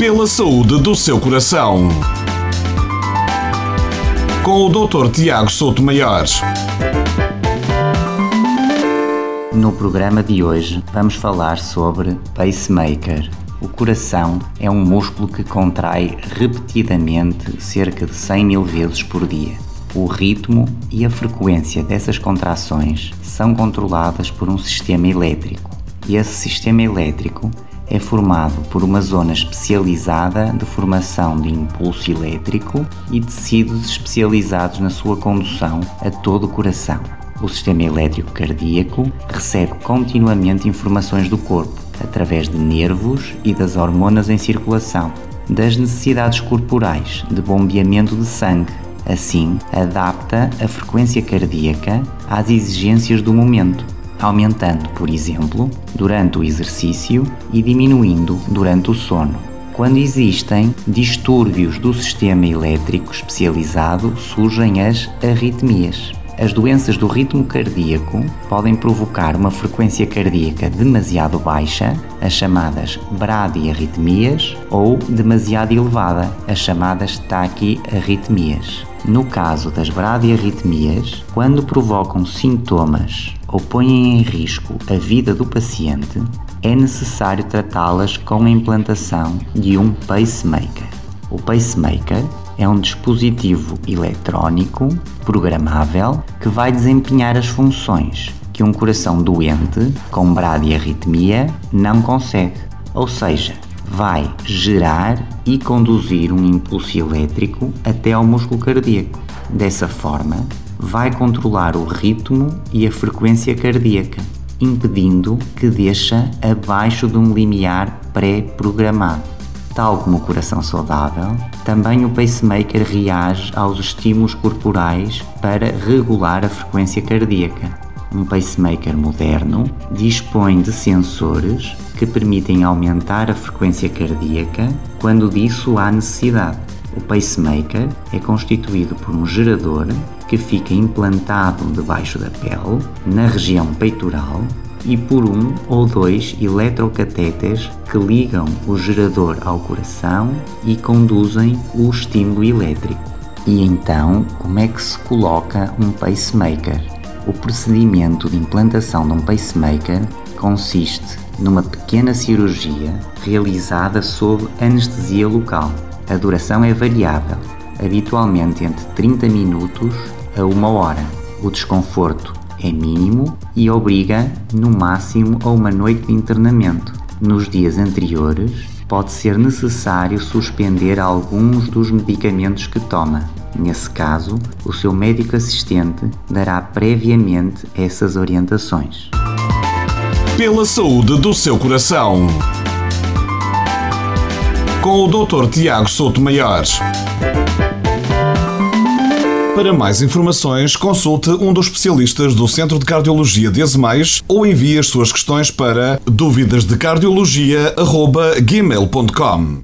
Pela saúde do seu coração. Com o Dr. Tiago Souto Maior. No programa de hoje vamos falar sobre pacemaker. O coração é um músculo que contrai repetidamente cerca de 100 mil vezes por dia. O ritmo e a frequência dessas contrações são controladas por um sistema elétrico. E esse sistema elétrico é formado por uma zona especializada de formação de impulso elétrico e tecidos especializados na sua condução a todo o coração. O sistema elétrico cardíaco recebe continuamente informações do corpo através de nervos e das hormonas em circulação, das necessidades corporais de bombeamento de sangue. Assim, adapta a frequência cardíaca às exigências do momento, aumentando, por exemplo, durante o exercício e diminuindo durante o sono. Quando existem distúrbios do sistema elétrico especializado, surgem as arritmias. As doenças do ritmo cardíaco podem provocar uma frequência cardíaca demasiado baixa, as chamadas bradiarritmias, ou demasiado elevada, as chamadas taquiarritmias. No caso das bradiarritmias, quando provocam sintomas ou põem em risco a vida do paciente, é necessário tratá-las com a implantação de um pacemaker. O pacemaker é um dispositivo eletrónico programável que vai desempenhar as funções que um coração doente com bradiarritmia não consegue, ou seja, vai gerar e conduzir um impulso elétrico até ao músculo cardíaco. Dessa forma, vai controlar o ritmo e a frequência cardíaca, impedindo que deixa abaixo de um limiar pré-programado. Tal como o coração saudável, também o pacemaker reage aos estímulos corporais para regular a frequência cardíaca. Um pacemaker moderno dispõe de sensores que permitem aumentar a frequência cardíaca quando disso há necessidade. O pacemaker é constituído por um gerador que fica implantado debaixo da pele, na região peitoral, e por um ou dois eletrocatéteres que ligam o gerador ao coração e conduzem o estímulo elétrico. E então, como é que se coloca um pacemaker? O procedimento de implantação de um pacemaker consiste numa pequena cirurgia realizada sob anestesia local. A duração é variável, habitualmente entre 30 minutos a uma hora. O desconforto é mínimo e obriga, no máximo, a uma noite de internamento. Nos dias anteriores, pode ser necessário suspender alguns dos medicamentos que toma. Nesse caso, o seu médico assistente dará previamente essas orientações. Pela saúde do seu coração. Com o Dr. Tiago Souto Maior. Para mais informações, consulte um dos especialistas do Centro de Cardiologia de Azemais ou envie as suas questões para dúvidasdecardiologia.gmail.com